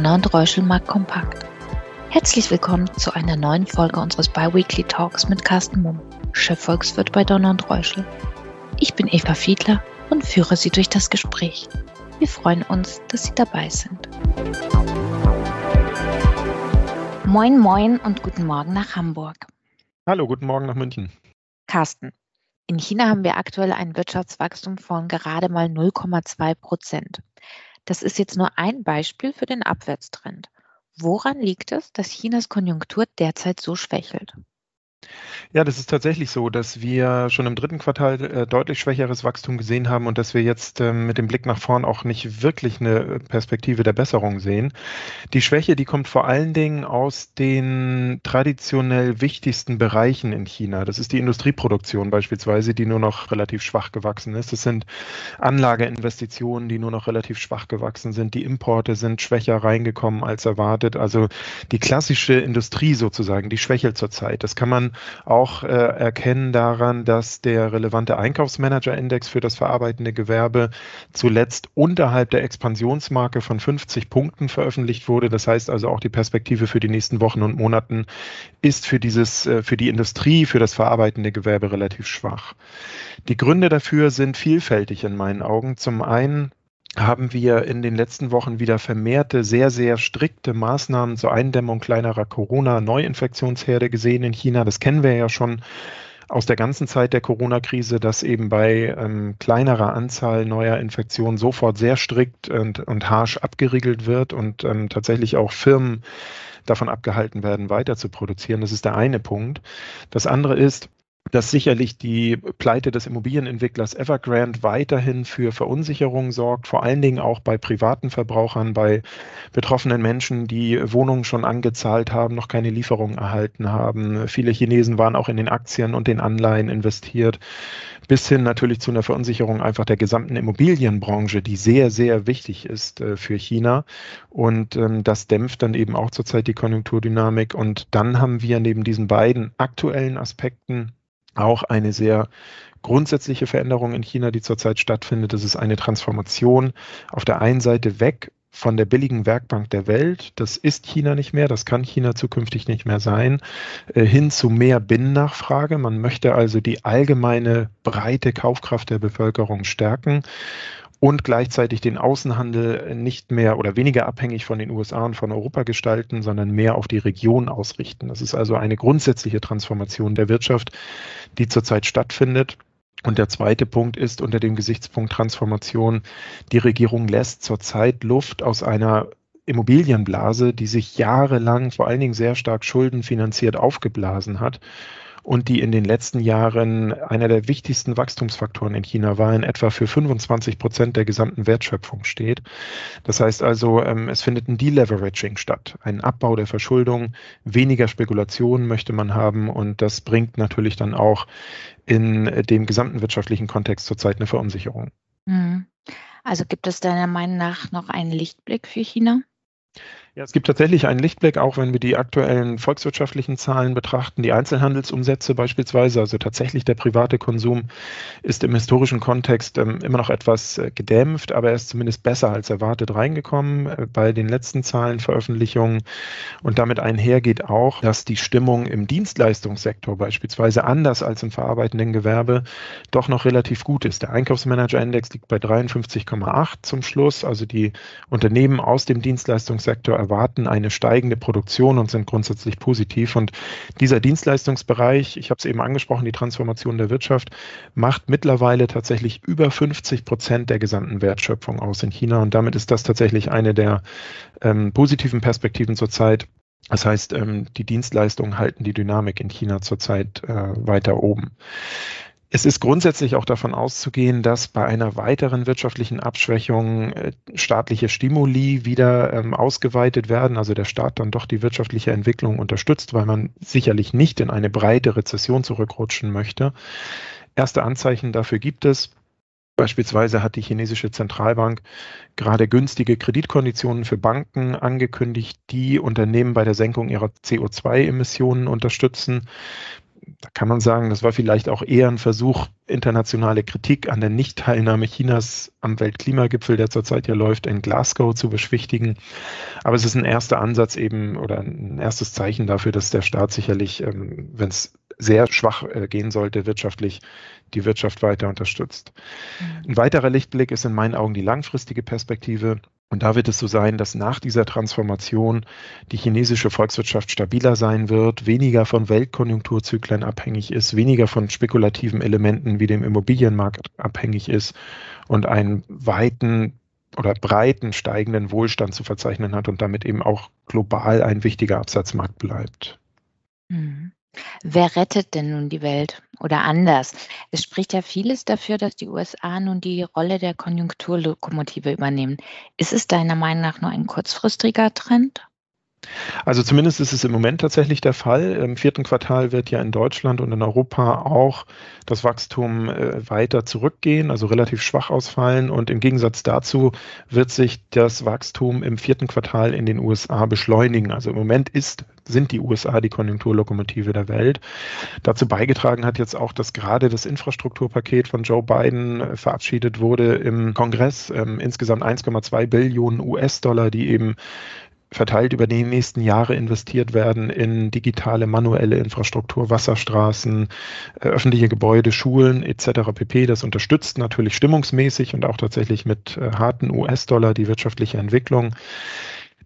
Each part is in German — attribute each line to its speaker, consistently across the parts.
Speaker 1: Donner und Reuschel mag kompakt. Herzlich willkommen zu einer neuen Folge unseres Biweekly Talks mit Carsten Mumm, Chefvolkswirt bei Donner und Reuschel. Ich bin Eva Fiedler und führe Sie durch das Gespräch. Wir freuen uns, dass Sie dabei sind. Moin, moin und guten Morgen nach Hamburg.
Speaker 2: Hallo, guten Morgen nach München.
Speaker 1: Carsten, in China haben wir aktuell ein Wirtschaftswachstum von gerade mal 0,2 Prozent. Das ist jetzt nur ein Beispiel für den Abwärtstrend. Woran liegt es, dass Chinas Konjunktur derzeit so schwächelt?
Speaker 2: Ja, das ist tatsächlich so, dass wir schon im dritten Quartal äh, deutlich schwächeres Wachstum gesehen haben und dass wir jetzt ähm, mit dem Blick nach vorn auch nicht wirklich eine Perspektive der Besserung sehen. Die Schwäche, die kommt vor allen Dingen aus den traditionell wichtigsten Bereichen in China. Das ist die Industrieproduktion beispielsweise, die nur noch relativ schwach gewachsen ist. Das sind Anlageinvestitionen, die nur noch relativ schwach gewachsen sind. Die Importe sind schwächer reingekommen als erwartet. Also die klassische Industrie sozusagen, die schwächelt zurzeit. Das kann man auch äh, erkennen daran, dass der relevante Einkaufsmanager-Index für das verarbeitende Gewerbe zuletzt unterhalb der Expansionsmarke von 50 Punkten veröffentlicht wurde. Das heißt also auch die Perspektive für die nächsten Wochen und Monaten ist für dieses, äh, für die Industrie, für das verarbeitende Gewerbe relativ schwach. Die Gründe dafür sind vielfältig in meinen Augen. Zum einen haben wir in den letzten Wochen wieder vermehrte, sehr, sehr strikte Maßnahmen zur Eindämmung kleinerer Corona-Neuinfektionsherde gesehen in China. Das kennen wir ja schon aus der ganzen Zeit der Corona-Krise, dass eben bei ähm, kleinerer Anzahl neuer Infektionen sofort sehr strikt und, und harsch abgeriegelt wird und ähm, tatsächlich auch Firmen davon abgehalten werden, weiter zu produzieren. Das ist der eine Punkt. Das andere ist, dass sicherlich die Pleite des Immobilienentwicklers Evergrande weiterhin für Verunsicherung sorgt, vor allen Dingen auch bei privaten Verbrauchern, bei betroffenen Menschen, die Wohnungen schon angezahlt haben, noch keine Lieferungen erhalten haben. Viele Chinesen waren auch in den Aktien und den Anleihen investiert, bis hin natürlich zu einer Verunsicherung einfach der gesamten Immobilienbranche, die sehr, sehr wichtig ist äh, für China. Und ähm, das dämpft dann eben auch zurzeit die Konjunkturdynamik. Und dann haben wir neben diesen beiden aktuellen Aspekten auch eine sehr grundsätzliche Veränderung in China, die zurzeit stattfindet. Das ist eine Transformation auf der einen Seite weg von der billigen Werkbank der Welt, das ist China nicht mehr, das kann China zukünftig nicht mehr sein, äh, hin zu mehr Binnennachfrage. Man möchte also die allgemeine breite Kaufkraft der Bevölkerung stärken und gleichzeitig den Außenhandel nicht mehr oder weniger abhängig von den USA und von Europa gestalten, sondern mehr auf die Region ausrichten. Das ist also eine grundsätzliche Transformation der Wirtschaft, die zurzeit stattfindet. Und der zweite Punkt ist unter dem Gesichtspunkt Transformation, die Regierung lässt zurzeit Luft aus einer Immobilienblase, die sich jahrelang vor allen Dingen sehr stark schuldenfinanziert aufgeblasen hat und die in den letzten Jahren einer der wichtigsten Wachstumsfaktoren in China war, in etwa für 25 Prozent der gesamten Wertschöpfung steht. Das heißt also, ähm, es findet ein Deleveraging statt, ein Abbau der Verschuldung, weniger Spekulationen möchte man haben und das bringt natürlich dann auch in dem gesamten wirtschaftlichen Kontext zurzeit eine Verunsicherung.
Speaker 1: Mhm. Also gibt es deiner Meinung nach noch einen Lichtblick für China?
Speaker 2: Ja, es gibt tatsächlich einen Lichtblick, auch wenn wir die aktuellen volkswirtschaftlichen Zahlen betrachten. Die Einzelhandelsumsätze beispielsweise, also tatsächlich der private Konsum, ist im historischen Kontext ähm, immer noch etwas äh, gedämpft, aber er ist zumindest besser als erwartet reingekommen äh, bei den letzten Zahlenveröffentlichungen. Und damit einhergeht auch, dass die Stimmung im Dienstleistungssektor beispielsweise anders als im verarbeitenden Gewerbe doch noch relativ gut ist. Der Einkaufsmanager-Index liegt bei 53,8 zum Schluss. Also die Unternehmen aus dem Dienstleistungssektor erwarten eine steigende Produktion und sind grundsätzlich positiv. Und dieser Dienstleistungsbereich, ich habe es eben angesprochen, die Transformation der Wirtschaft, macht mittlerweile tatsächlich über 50 Prozent der gesamten Wertschöpfung aus in China. Und damit ist das tatsächlich eine der ähm, positiven Perspektiven zurzeit. Das heißt, ähm, die Dienstleistungen halten die Dynamik in China zurzeit äh, weiter oben. Es ist grundsätzlich auch davon auszugehen, dass bei einer weiteren wirtschaftlichen Abschwächung äh, staatliche Stimuli wieder ähm, ausgeweitet werden, also der Staat dann doch die wirtschaftliche Entwicklung unterstützt, weil man sicherlich nicht in eine breite Rezession zurückrutschen möchte. Erste Anzeichen dafür gibt es. Beispielsweise hat die chinesische Zentralbank gerade günstige Kreditkonditionen für Banken angekündigt, die Unternehmen bei der Senkung ihrer CO2-Emissionen unterstützen da kann man sagen, das war vielleicht auch eher ein Versuch, internationale Kritik an der Nichtteilnahme Chinas am Weltklimagipfel, der zurzeit ja läuft, in Glasgow zu beschwichtigen. Aber es ist ein erster Ansatz eben oder ein erstes Zeichen dafür, dass der Staat sicherlich, ähm, wenn es sehr schwach äh, gehen sollte wirtschaftlich, die Wirtschaft weiter unterstützt. Mhm. Ein weiterer Lichtblick ist in meinen Augen die langfristige Perspektive. Und da wird es so sein, dass nach dieser Transformation die chinesische Volkswirtschaft stabiler sein wird, weniger von Weltkonjunkturzyklen abhängig ist, weniger von spekulativen Elementen wie dem Immobilienmarkt abhängig ist und einen weiten oder breiten steigenden Wohlstand zu verzeichnen hat und damit eben auch global ein wichtiger Absatzmarkt bleibt.
Speaker 1: Mhm. Wer rettet denn nun die Welt? Oder anders, es spricht ja vieles dafür, dass die USA nun die Rolle der Konjunkturlokomotive übernehmen. Ist es deiner Meinung nach nur ein kurzfristiger Trend?
Speaker 2: Also zumindest ist es im Moment tatsächlich der Fall. Im vierten Quartal wird ja in Deutschland und in Europa auch das Wachstum äh, weiter zurückgehen, also relativ schwach ausfallen. Und im Gegensatz dazu wird sich das Wachstum im vierten Quartal in den USA beschleunigen. Also im Moment ist, sind die USA die Konjunkturlokomotive der Welt. Dazu beigetragen hat jetzt auch, dass gerade das Infrastrukturpaket von Joe Biden äh, verabschiedet wurde im Kongress. Ähm, insgesamt 1,2 Billionen US-Dollar, die eben verteilt über die nächsten Jahre investiert werden in digitale, manuelle Infrastruktur, Wasserstraßen, äh, öffentliche Gebäude, Schulen etc. pp. Das unterstützt natürlich stimmungsmäßig und auch tatsächlich mit äh, harten US-Dollar die wirtschaftliche Entwicklung.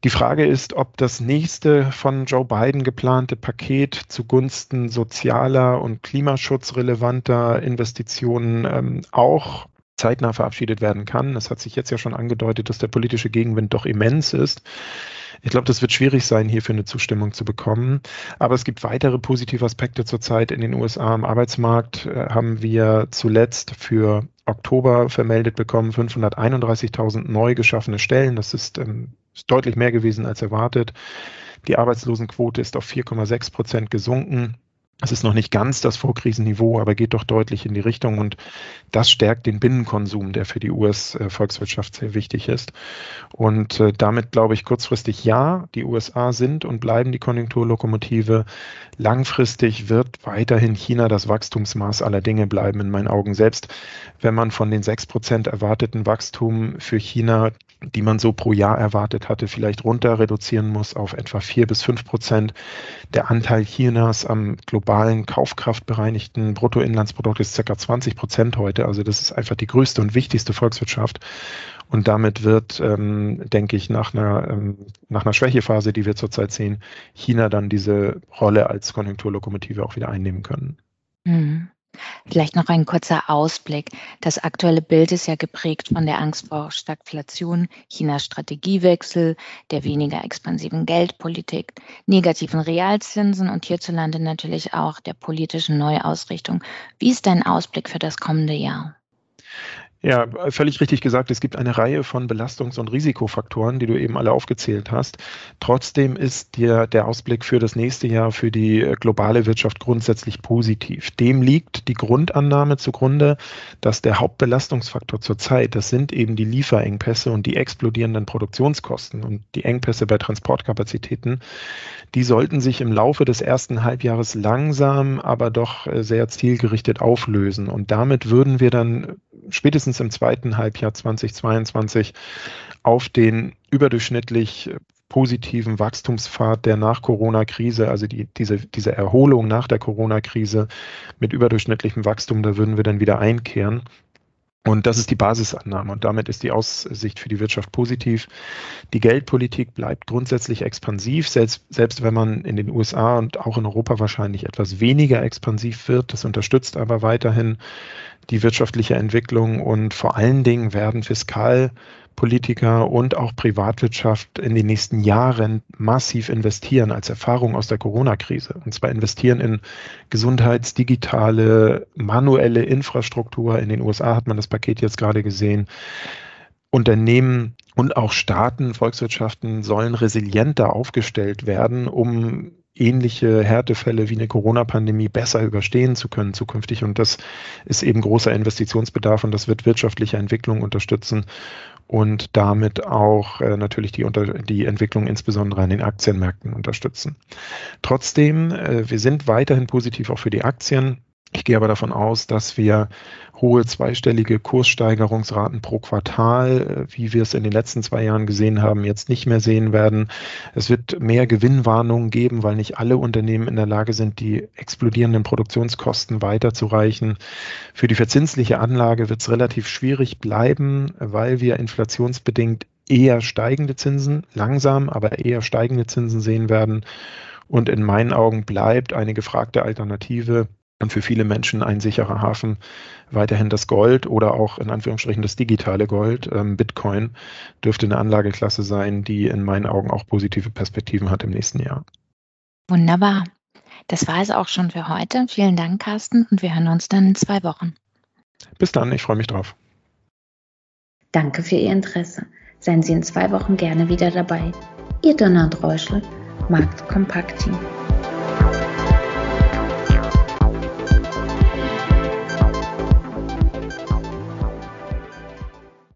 Speaker 2: Die Frage ist, ob das nächste von Joe Biden geplante Paket zugunsten sozialer und klimaschutzrelevanter Investitionen ähm, auch zeitnah verabschiedet werden kann. Es hat sich jetzt ja schon angedeutet, dass der politische Gegenwind doch immens ist. Ich glaube, das wird schwierig sein, hierfür eine Zustimmung zu bekommen. Aber es gibt weitere positive Aspekte zurzeit in den USA. Am Arbeitsmarkt äh, haben wir zuletzt für Oktober vermeldet bekommen 531.000 neu geschaffene Stellen. Das ist, ähm, ist deutlich mehr gewesen als erwartet. Die Arbeitslosenquote ist auf 4,6 Prozent gesunken. Es ist noch nicht ganz das Vorkrisenniveau, aber geht doch deutlich in die Richtung und das stärkt den Binnenkonsum, der für die US-Volkswirtschaft sehr wichtig ist. Und äh, damit glaube ich kurzfristig ja, die USA sind und bleiben die Konjunkturlokomotive. Langfristig wird weiterhin China das Wachstumsmaß aller Dinge bleiben, in meinen Augen. Selbst wenn man von den sechs Prozent erwarteten Wachstum für China die man so pro Jahr erwartet hatte, vielleicht runter reduzieren muss auf etwa vier bis fünf Prozent. Der Anteil Chinas am globalen kaufkraftbereinigten Bruttoinlandsprodukt ist circa 20 Prozent heute. Also das ist einfach die größte und wichtigste Volkswirtschaft. Und damit wird, ähm, denke ich, nach einer, ähm, nach einer Schwächephase, die wir zurzeit sehen, China dann diese Rolle als Konjunkturlokomotive auch wieder einnehmen können.
Speaker 1: Mhm. Vielleicht noch ein kurzer Ausblick. Das aktuelle Bild ist ja geprägt von der Angst vor Stagflation, Chinas Strategiewechsel, der weniger expansiven Geldpolitik, negativen Realzinsen und hierzulande natürlich auch der politischen Neuausrichtung. Wie ist dein Ausblick für das kommende Jahr?
Speaker 2: Ja, völlig richtig gesagt. Es gibt eine Reihe von Belastungs- und Risikofaktoren, die du eben alle aufgezählt hast. Trotzdem ist dir der Ausblick für das nächste Jahr für die äh, globale Wirtschaft grundsätzlich positiv. Dem liegt die Grundannahme zugrunde, dass der Hauptbelastungsfaktor zurzeit, das sind eben die Lieferengpässe und die explodierenden Produktionskosten und die Engpässe bei Transportkapazitäten. Die sollten sich im Laufe des ersten Halbjahres langsam, aber doch äh, sehr zielgerichtet auflösen. Und damit würden wir dann spätestens im zweiten Halbjahr 2022 auf den überdurchschnittlich positiven Wachstumspfad der Nach-Corona-Krise, also die, diese, diese Erholung nach der Corona-Krise mit überdurchschnittlichem Wachstum, da würden wir dann wieder einkehren. Und das ist die Basisannahme und damit ist die Aussicht für die Wirtschaft positiv. Die Geldpolitik bleibt grundsätzlich expansiv, selbst, selbst wenn man in den USA und auch in Europa wahrscheinlich etwas weniger expansiv wird. Das unterstützt aber weiterhin die wirtschaftliche Entwicklung und vor allen Dingen werden fiskal Politiker und auch Privatwirtschaft in den nächsten Jahren massiv investieren als Erfahrung aus der Corona-Krise. Und zwar investieren in gesundheitsdigitale, manuelle Infrastruktur. In den USA hat man das Paket jetzt gerade gesehen. Unternehmen und auch Staaten, Volkswirtschaften sollen resilienter aufgestellt werden, um ähnliche Härtefälle wie eine Corona-Pandemie besser überstehen zu können zukünftig. Und das ist eben großer Investitionsbedarf und das wird wirtschaftliche Entwicklung unterstützen und damit auch äh, natürlich die, unter, die Entwicklung insbesondere an den Aktienmärkten unterstützen. Trotzdem, äh, wir sind weiterhin positiv auch für die Aktien. Ich gehe aber davon aus, dass wir hohe zweistellige Kurssteigerungsraten pro Quartal, äh, wie wir es in den letzten zwei Jahren gesehen haben, jetzt nicht mehr sehen werden. Es wird mehr Gewinnwarnungen geben, weil nicht alle Unternehmen in der Lage sind, die explodierenden Produktionskosten weiterzureichen. Für die verzinsliche Anlage wird es relativ schwierig bleiben, weil wir inflationsbedingt eher steigende Zinsen, langsam, aber eher steigende Zinsen sehen werden. Und in meinen Augen bleibt eine gefragte Alternative und für viele Menschen ein sicherer Hafen weiterhin das Gold oder auch in Anführungsstrichen das digitale Gold. Ähm, Bitcoin dürfte eine Anlageklasse sein, die in meinen Augen auch positive Perspektiven hat im nächsten Jahr.
Speaker 1: Wunderbar. Das war es auch schon für heute. Vielen Dank, Carsten, und wir hören uns dann in zwei Wochen.
Speaker 2: Bis dann, ich freue mich drauf.
Speaker 1: Danke für Ihr Interesse. Seien Sie in zwei Wochen gerne wieder dabei. Ihr Donner und Räuschel, Markt Kompakt Team.